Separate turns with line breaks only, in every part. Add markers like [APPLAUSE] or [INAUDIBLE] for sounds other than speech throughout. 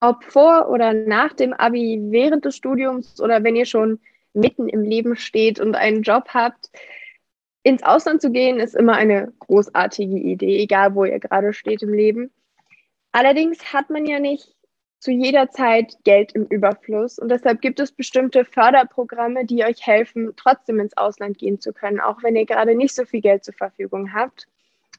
Ob vor oder nach dem Abi, während des Studiums oder wenn ihr schon mitten im Leben steht und einen Job habt. Ins Ausland zu gehen ist immer eine großartige Idee, egal wo ihr gerade steht im Leben. Allerdings hat man ja nicht zu jeder Zeit Geld im Überfluss und deshalb gibt es bestimmte Förderprogramme, die euch helfen, trotzdem ins Ausland gehen zu können, auch wenn ihr gerade nicht so viel Geld zur Verfügung habt.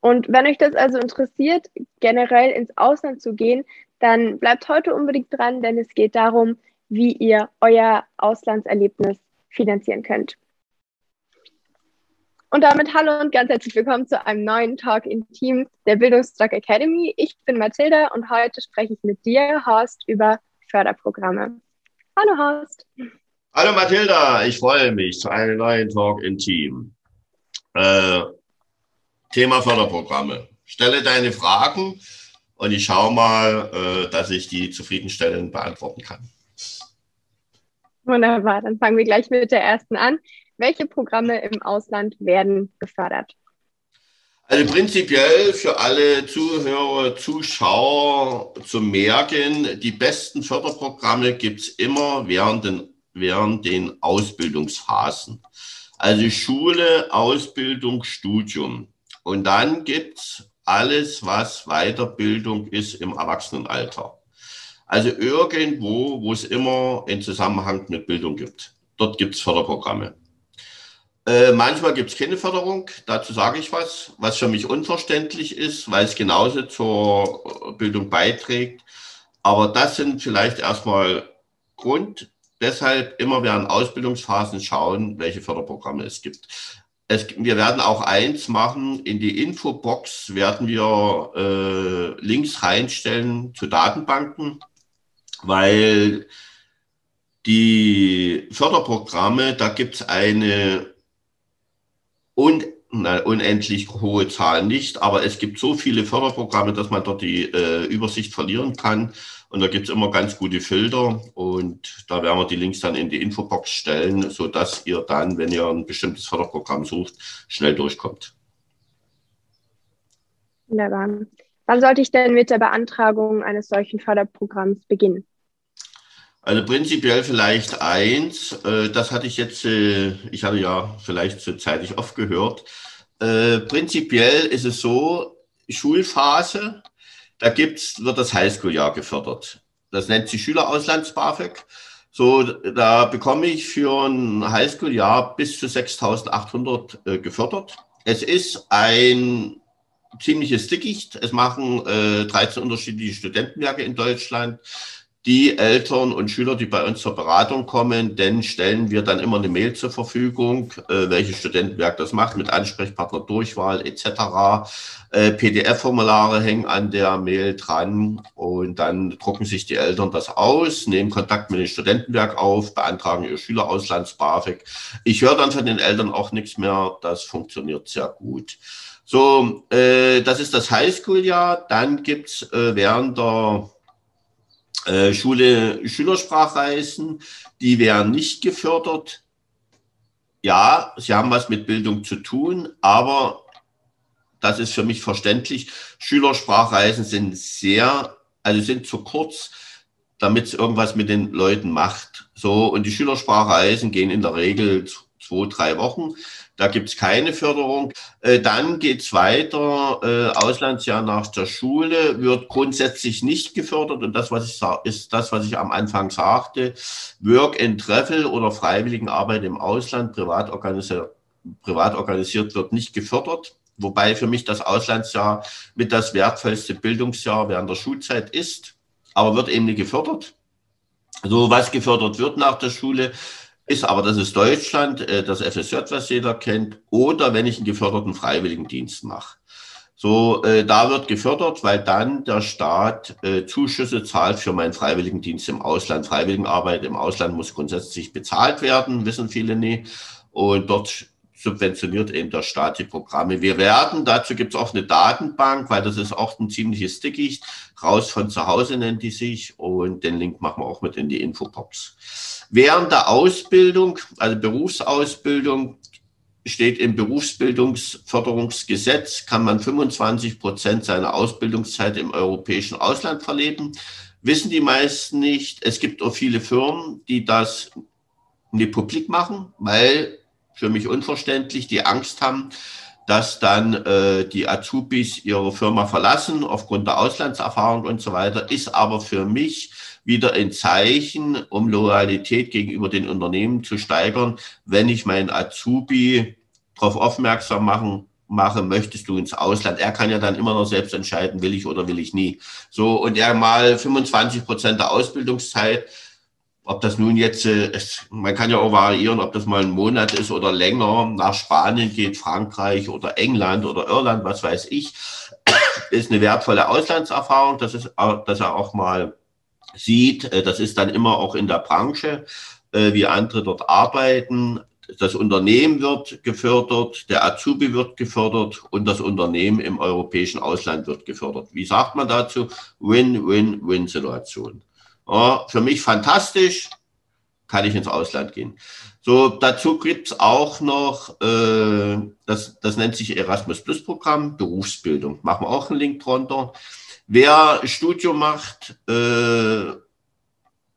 Und wenn euch das also interessiert, generell ins Ausland zu gehen, dann bleibt heute unbedingt dran, denn es geht darum, wie ihr euer Auslandserlebnis finanzieren könnt. Und damit hallo und ganz herzlich willkommen zu einem neuen Talk in Team der Bildungsstock Academy. Ich bin Mathilda und heute spreche ich mit dir, Horst, über Förderprogramme. Hallo Horst.
Hallo Mathilda, ich freue mich zu einem neuen Talk in Team. Äh, Thema Förderprogramme. Stelle deine Fragen und ich schaue mal, äh, dass ich die zufriedenstellend beantworten kann.
Wunderbar, dann fangen wir gleich mit der ersten an. Welche Programme im Ausland werden gefördert?
Also prinzipiell für alle Zuhörer, Zuschauer zu merken, die besten Förderprogramme gibt es immer während den, während den Ausbildungsphasen. Also Schule, Ausbildung, Studium. Und dann gibt es alles, was Weiterbildung ist im Erwachsenenalter. Also irgendwo, wo es immer einen Zusammenhang mit Bildung gibt. Dort gibt es Förderprogramme. Äh, manchmal gibt es keine Förderung, dazu sage ich was, was für mich unverständlich ist, weil es genauso zur Bildung beiträgt. Aber das sind vielleicht erstmal Grund. Deshalb immer während Ausbildungsphasen schauen, welche Förderprogramme es gibt es, wir werden auch eins machen, in die Infobox werden wir äh, Links reinstellen zu Datenbanken, weil die Förderprogramme, da gibt es eine un, na, unendlich hohe Zahl nicht, aber es gibt so viele Förderprogramme, dass man dort die äh, Übersicht verlieren kann. Und da gibt es immer ganz gute Filter und da werden wir die Links dann in die Infobox stellen, sodass ihr dann, wenn ihr ein bestimmtes Förderprogramm sucht, schnell durchkommt.
Wunderbar. Wann sollte ich denn mit der Beantragung eines solchen Förderprogramms beginnen?
Also prinzipiell vielleicht eins, äh, das hatte ich jetzt, äh, ich hatte ja vielleicht so zeitig oft gehört. Äh, prinzipiell ist es so, Schulphase, da gibt's, wird das Highschool-Jahr gefördert. Das nennt sich Schülerauslands-BAföG. So, da bekomme ich für ein Highschool-Jahr bis zu 6.800 äh, gefördert. Es ist ein ziemliches Dickicht. Es machen äh, 13 unterschiedliche Studentenwerke in Deutschland die Eltern und Schüler, die bei uns zur Beratung kommen, denn stellen wir dann immer eine Mail zur Verfügung, äh, welches Studentenwerk das macht, mit Ansprechpartner, Durchwahl etc. Äh, PDF-Formulare hängen an der Mail dran und dann drucken sich die Eltern das aus, nehmen Kontakt mit dem Studentenwerk auf, beantragen ihr Schülerauslands-BAföG. Ich höre dann von den Eltern auch nichts mehr, das funktioniert sehr gut. So, äh, das ist das Highschool-Jahr. Dann gibt's äh, während der äh, Schule Schülersprachreisen, die werden nicht gefördert. Ja, sie haben was mit Bildung zu tun, aber das ist für mich verständlich. Schülersprachreisen sind sehr, also sind zu kurz, damit es irgendwas mit den Leuten macht. So, und die Schülersprachreisen gehen in der Regel zwei, drei Wochen. Da gibt's keine Förderung. Äh, dann geht's weiter. Äh, Auslandsjahr nach der Schule wird grundsätzlich nicht gefördert. Und das, was ich ist das, was ich am Anfang sagte. Work and Travel oder Freiwilligenarbeit im Ausland, privat organisiert, privat organisiert wird nicht gefördert. Wobei für mich das Auslandsjahr mit das wertvollste Bildungsjahr während der Schulzeit ist, aber wird eben nicht gefördert. So was gefördert wird nach der Schule, ist aber, das ist Deutschland, äh, das FSJ, was jeder kennt, oder wenn ich einen geförderten Freiwilligendienst mache. So, äh, da wird gefördert, weil dann der Staat äh, Zuschüsse zahlt für meinen Freiwilligendienst im Ausland. Freiwilligenarbeit im Ausland muss grundsätzlich bezahlt werden, wissen viele nicht. Und dort subventioniert eben der Staat die Programme. Wir werden, dazu gibt es auch eine Datenbank, weil das ist auch ein ziemliches Dickicht. Raus von zu Hause nennt die sich und den Link machen wir auch mit in die Infopops. Während der Ausbildung, also Berufsausbildung, steht im Berufsbildungsförderungsgesetz, kann man 25 Prozent seiner Ausbildungszeit im europäischen Ausland verleben. Wissen die meisten nicht. Es gibt auch viele Firmen, die das nicht publik machen, weil für mich unverständlich die Angst haben, dass dann äh, die Azubis ihre Firma verlassen aufgrund der Auslandserfahrung und so weiter, ist aber für mich wieder ein Zeichen, um Loyalität gegenüber den Unternehmen zu steigern, wenn ich meinen Azubi darauf aufmerksam machen mache, möchtest du ins Ausland. Er kann ja dann immer noch selbst entscheiden, will ich oder will ich nie. So, und er mal 25 Prozent der Ausbildungszeit, ob das nun jetzt, äh, man kann ja auch variieren, ob das mal ein Monat ist oder länger, nach Spanien geht, Frankreich oder England oder Irland, was weiß ich, [COUGHS] ist eine wertvolle Auslandserfahrung, das ist, dass er auch mal sieht. Äh, das ist dann immer auch in der Branche, äh, wie andere dort arbeiten. Das Unternehmen wird gefördert, der Azubi wird gefördert und das Unternehmen im europäischen Ausland wird gefördert. Wie sagt man dazu? Win-Win-Win-Situation. Ja, für mich fantastisch, kann ich ins Ausland gehen. So, dazu gibt's auch noch, äh, das, das nennt sich Erasmus Plus Programm, Berufsbildung. Machen wir auch einen Link drunter. Wer Studium macht, äh,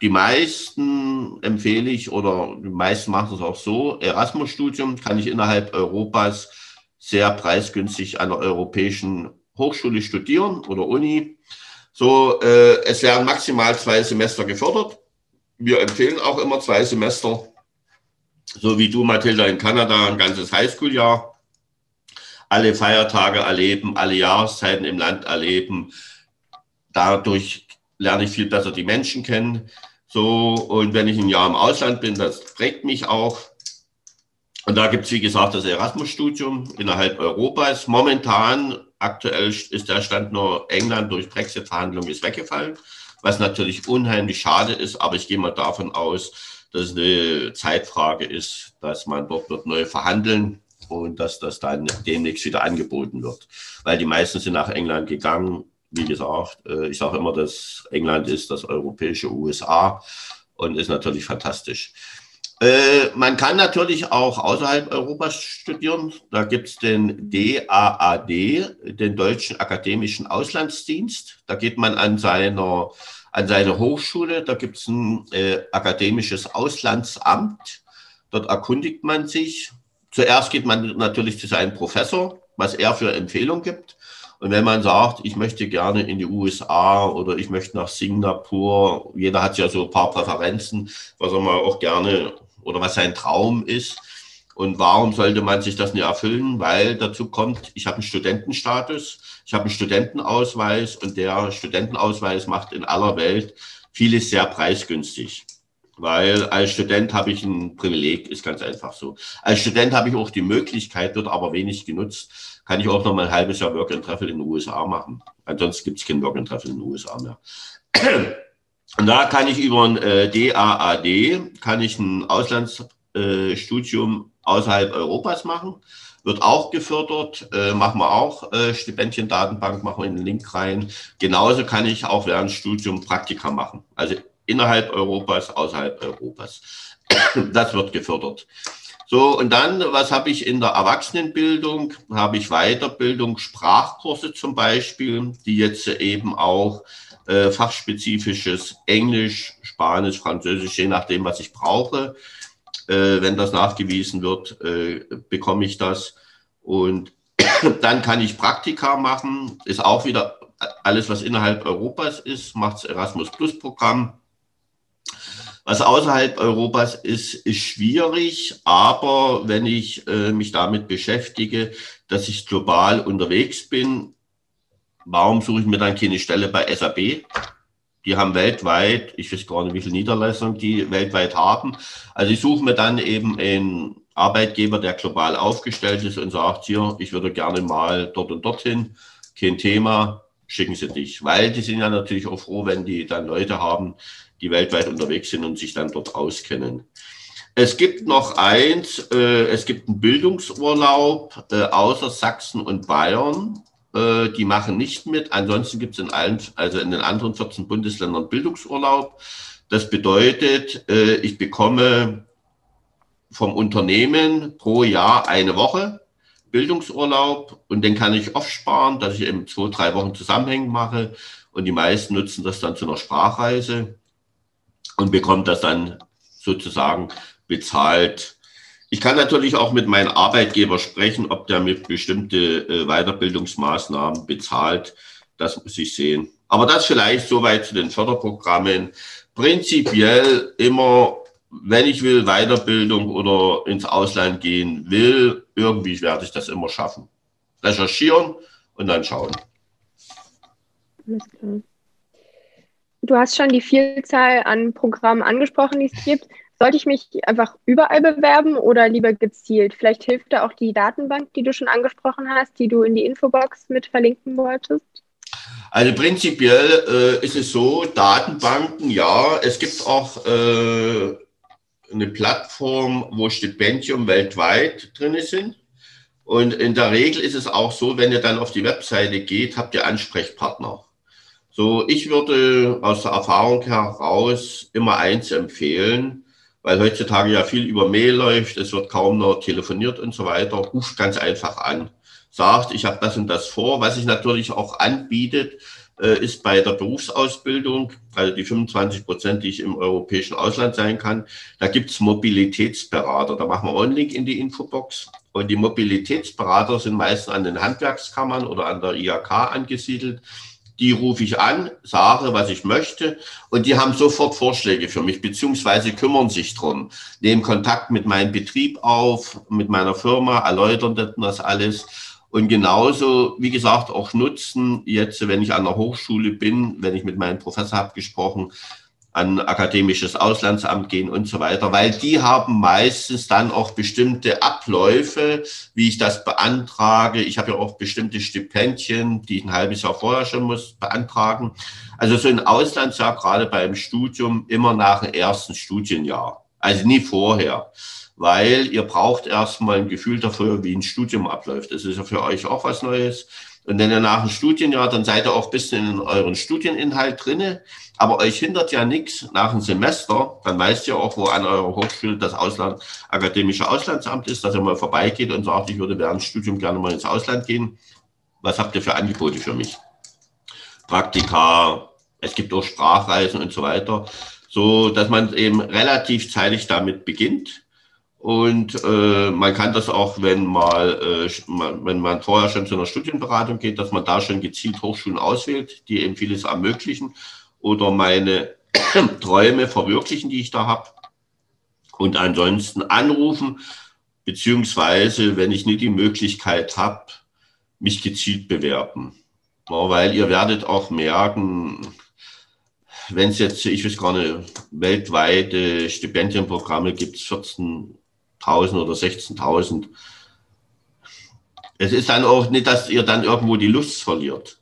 die meisten empfehle ich oder die meisten machen es auch so. Erasmus-Studium kann ich innerhalb Europas sehr preisgünstig an der europäischen Hochschule studieren oder Uni. So, äh, es werden maximal zwei Semester gefördert. Wir empfehlen auch immer zwei Semester, so wie du, Mathilda, in Kanada ein ganzes Highschool-Jahr. Alle Feiertage erleben, alle Jahreszeiten im Land erleben, Dadurch lerne ich viel besser die Menschen kennen. So, und wenn ich ein Jahr im Ausland bin, das prägt mich auch. Und da gibt es, wie gesagt, das Erasmus-Studium innerhalb Europas. Momentan, aktuell ist der Stand nur England durch Brexit-Verhandlungen ist weggefallen, was natürlich unheimlich schade ist. Aber ich gehe mal davon aus, dass es eine Zeitfrage ist, dass man dort wird neu verhandeln und dass das dann demnächst wieder angeboten wird. Weil die meisten sind nach England gegangen wie gesagt, äh, ich sage immer, dass England ist das europäische USA und ist natürlich fantastisch. Äh, man kann natürlich auch außerhalb Europas studieren. Da gibt es den DAAD, den Deutschen Akademischen Auslandsdienst. Da geht man an seiner an seine Hochschule. Da gibt es ein äh, akademisches Auslandsamt. Dort erkundigt man sich. Zuerst geht man natürlich zu seinem Professor, was er für Empfehlungen gibt. Und wenn man sagt, ich möchte gerne in die USA oder ich möchte nach Singapur, jeder hat ja so ein paar Präferenzen, was er mal auch gerne oder was sein Traum ist. Und warum sollte man sich das nicht erfüllen? Weil dazu kommt, ich habe einen Studentenstatus, ich habe einen Studentenausweis und der Studentenausweis macht in aller Welt vieles sehr preisgünstig. Weil als Student habe ich ein Privileg, ist ganz einfach so. Als Student habe ich auch die Möglichkeit, wird aber wenig genutzt, kann ich auch noch mal ein halbes Jahr Work and Travel in den USA machen. Ansonsten gibt es kein Work and Travel in den USA mehr. Und da kann ich über ein äh, DAAD, kann ich ein Auslandsstudium äh, außerhalb Europas machen. Wird auch gefördert, äh, machen wir auch äh, Stipendien-Datenbank, machen wir in den Link rein. Genauso kann ich auch während Studium Praktika machen. Also innerhalb Europas, außerhalb Europas. [COUGHS] Das wird gefördert. So, und dann, was habe ich in der Erwachsenenbildung? Habe ich Weiterbildung, Sprachkurse zum Beispiel, die jetzt eben auch äh, fachspezifisches Englisch, Spanisch, Französisch, je nachdem, was ich brauche. Äh, wenn das nachgewiesen wird, äh, bekomme ich das. Und [CLEARS THROAT] dann kann ich Praktika machen, ist auch wieder alles, was innerhalb Europas ist, macht das Erasmus Plus Programm. Was außerhalb Europas ist, ist schwierig, aber wenn ich äh, mich damit beschäftige, dass ich global unterwegs bin, warum suche ich mir dann keine Stelle bei SAP? Die haben weltweit, ich weiß gar nicht, wie viele Niederlassungen die weltweit haben. Also ich suche mir dann eben ein Arbeitgeber, der global aufgestellt ist und sagt, hier, ich würde gerne mal dort und dorthin, kein Thema, schicken Sie dich. Weil die sind ja natürlich auch froh, wenn die dann Leute haben, die weltweit unterwegs sind und sich dann dort auskennen. Es gibt noch eins, äh, es gibt einen Bildungsurlaub äh, außer Sachsen und Bayern. Äh, die machen nicht mit. Ansonsten gibt es in allen, also in den anderen 14 Bundesländern Bildungsurlaub. Das bedeutet, äh, ich bekomme vom Unternehmen pro Jahr eine Woche Bildungsurlaub und den kann ich oft sparen, dass ich eben zwei, drei Wochen zusammenhängend mache und die meisten nutzen das dann zu einer Sprachreise und bekommen das dann sozusagen bezahlt. Ich kann natürlich auch mit meinem Arbeitgeber sprechen, ob der mit bestimmte äh, Weiterbildungsmaßnahmen bezahlt. Das muss ich sehen. Aber das vielleicht soweit zu den Förderprogrammen. Prinzipiell immer wenn ich will, Weiterbildung oder ins Ausland gehen will, irgendwie werde ich das immer schaffen. Recherchieren und dann schauen.
Alles klar. Du hast schon die Vielzahl an Programmen angesprochen, die es gibt. Sollte ich mich einfach überall bewerben oder lieber gezielt? Vielleicht hilft da auch die Datenbank, die du schon angesprochen hast, die du in die Infobox mit verlinken wolltest?
Also prinzipiell äh, ist es so, Datenbanken, ja, es gibt auch äh, eine Plattform, wo Stipendium weltweit drin sind. Und in der Regel ist es auch so, wenn ihr dann auf die Webseite geht, habt ihr Ansprechpartner. So, ich würde aus der Erfahrung heraus immer eins empfehlen, weil heutzutage ja viel über Mail läuft, es wird kaum noch telefoniert und so weiter. Ruft ganz einfach an, sagt, ich habe das und das vor, was sich natürlich auch anbietet, äh, ist bei der Berufsausbildung, also die 25 Prozent, die ich im europäischen Ausland sein kann, da gibt's Mobilitätsberater. Da machen wir einen Link in die Infobox. Und die Mobilitätsberater sind meistens an den Handwerkskammern oder an der IHK angesiedelt. Die rufe ich an, sage, was ich möchte. Und die haben sofort Vorschläge für mich, beziehungsweise kümmern sich drum, nehmen Kontakt mit meinem Betrieb auf, mit meiner Firma, erläutern das alles. Und genauso, wie gesagt, auch nutzen, jetzt, wenn ich an der Hochschule bin, wenn ich mit meinem Professor habe gesprochen, an akademisches Auslandsamt gehen und so weiter, weil die haben meistens dann auch bestimmte Abläufe, wie ich das beantrage. Ich habe ja auch bestimmte Stipendien, die ich ein halbes Jahr vorher schon muss beantragen. Also so ein Auslandsjahr, gerade beim Studium, immer nach dem ersten Studienjahr, also nie vorher weil ihr braucht erstmal ein Gefühl dafür, wie ein Studium abläuft. Das ist ja für euch auch was Neues. Und wenn ihr nach dem Studienjahr, dann seid ihr auch ein bisschen in euren Studieninhalt drinne. Aber euch hindert ja nichts nach dem Semester, dann weißt ihr auch, wo an eurer Hochschule das Ausland, akademische Auslandsamt ist, dass ihr mal vorbeigeht und sagt, ich würde während dem Studium gerne mal ins Ausland gehen. Was habt ihr für Angebote für mich? Praktika, es gibt auch Sprachreisen und so weiter. So, dass man eben relativ zeitig damit beginnt und äh, man kann das auch, wenn mal, äh, wenn man vorher schon zu einer Studienberatung geht, dass man da schon gezielt Hochschulen auswählt, die eben vieles ermöglichen oder meine [COUGHS] Träume verwirklichen, die ich da habe. Und ansonsten anrufen, beziehungsweise, wenn ich nicht die Möglichkeit habe, mich gezielt bewerben. Ja, weil ihr werdet auch merken, wenn es jetzt, ich weiß gar nicht, weltweite Stipendienprogramme gibt, 14 1000 oder 16.000. Es ist dann auch nicht, dass ihr dann irgendwo die Lust verliert.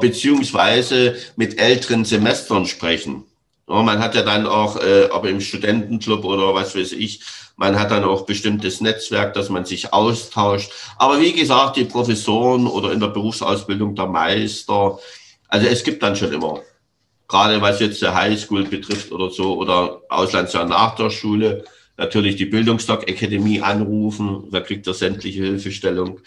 Beziehungsweise mit älteren Semestern sprechen. Man hat ja dann auch, äh, ob im Studentenclub oder was weiß ich, man hat dann auch bestimmtes Netzwerk, dass man sich austauscht. Aber wie gesagt, die Professoren oder in der Berufsausbildung der Meister, also es gibt dann schon immer, gerade was jetzt der Highschool betrifft oder so, oder Auslandsjahr nach der Schule, natürlich die Bildungsdoc Akademie anrufen, da kriegt er sämtliche Hilfestellung.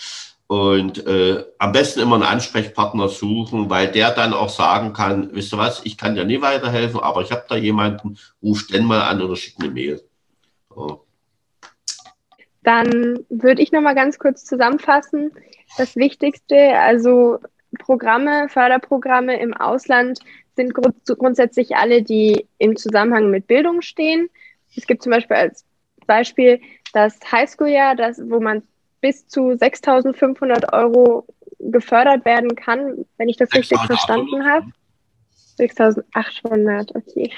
Und äh, am besten immer einen Ansprechpartner suchen, weil der dann auch sagen kann, wisst ihr was, ich kann dir nie weiterhelfen, aber ich habe da jemanden, ruf den mal an oder schick eine Mail.
So. Dann würde ich noch mal ganz kurz zusammenfassen. Das Wichtigste, also Programme, Förderprogramme im Ausland sind grund grundsätzlich alle, die im Zusammenhang mit Bildung stehen. Es gibt zum Beispiel als Beispiel das Highschool-Jahr, das, wo man bis zu 6.500 Euro gefördert werden kann, wenn ich das richtig verstanden habe. 6.800, okay.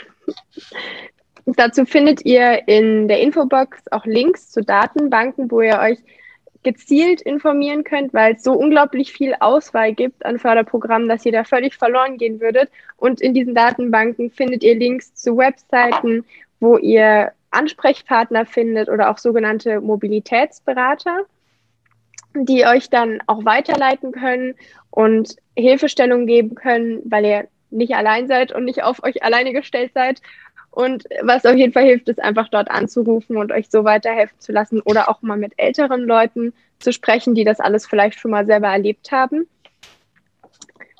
Dazu findet ihr in der Infobox auch Links zu Datenbanken, wo ihr euch gezielt informieren könnt, weil es so unglaublich viel Auswahl gibt an Förderprogrammen, dass ihr da völlig verloren gehen würdet. Und in diesen Datenbanken findet ihr Links zu Webseiten, wo ihr Ansprechpartner findet oder auch sogenannte Mobilitätsberater, die euch dann auch weiterleiten können und Hilfestellung geben können, weil ihr nicht allein seid und nicht auf euch alleine gestellt seid und was auf jeden Fall hilft, ist einfach dort anzurufen und euch so weiterhelfen zu lassen oder auch mal mit älteren Leuten zu sprechen, die das alles vielleicht schon mal selber erlebt haben.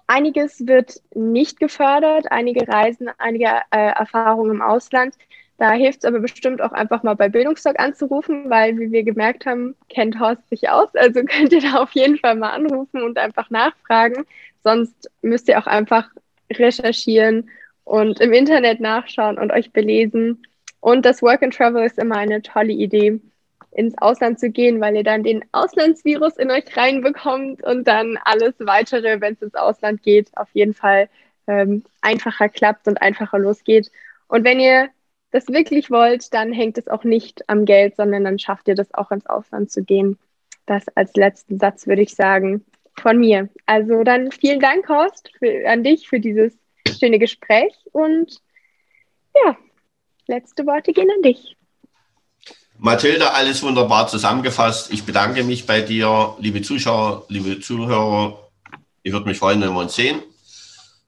Einiges wird nicht gefördert, einige Reisen, einige äh, Erfahrungen im Ausland. Da hilft es aber bestimmt auch einfach mal bei Bildungsstock anzurufen, weil, wie wir gemerkt haben, kennt Horst sich aus. Also [LAUGHS] könnt ihr da auf jeden Fall mal anrufen und einfach nachfragen. Sonst müsst ihr auch einfach recherchieren und im Internet nachschauen und euch belesen. Und das Work and Travel ist immer eine tolle Idee, ins Ausland zu gehen, weil ihr dann den Auslandsvirus in euch reinbekommt und dann alles weitere, wenn es ins Ausland geht, auf jeden Fall ähm, einfacher klappt und einfacher losgeht. Und wenn ihr das wirklich wollt, dann hängt es auch nicht am Geld, sondern dann schafft ihr das auch ins Ausland zu gehen. Das als letzten Satz würde ich sagen von mir. Also dann vielen Dank, Horst, für, an dich für dieses schöne Gespräch und ja, letzte Worte gehen an dich.
Mathilde, alles wunderbar zusammengefasst. Ich bedanke mich bei dir, liebe Zuschauer, liebe Zuhörer. Ich würde mich freuen, wenn wir uns sehen.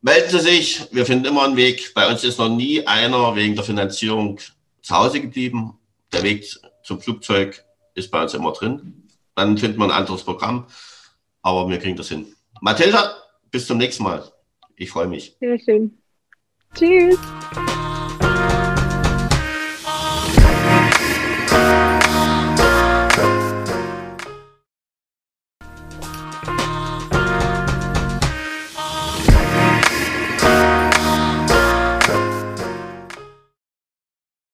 Melden Sie sich, wir finden immer einen Weg. Bei uns ist noch nie einer wegen der Finanzierung zu Hause geblieben. Der Weg zum Flugzeug ist bei uns immer drin. Dann finden wir ein anderes Programm, aber wir kriegen das hin. Mathilda, bis zum nächsten Mal. Ich freue mich.
Sehr schön. Tschüss.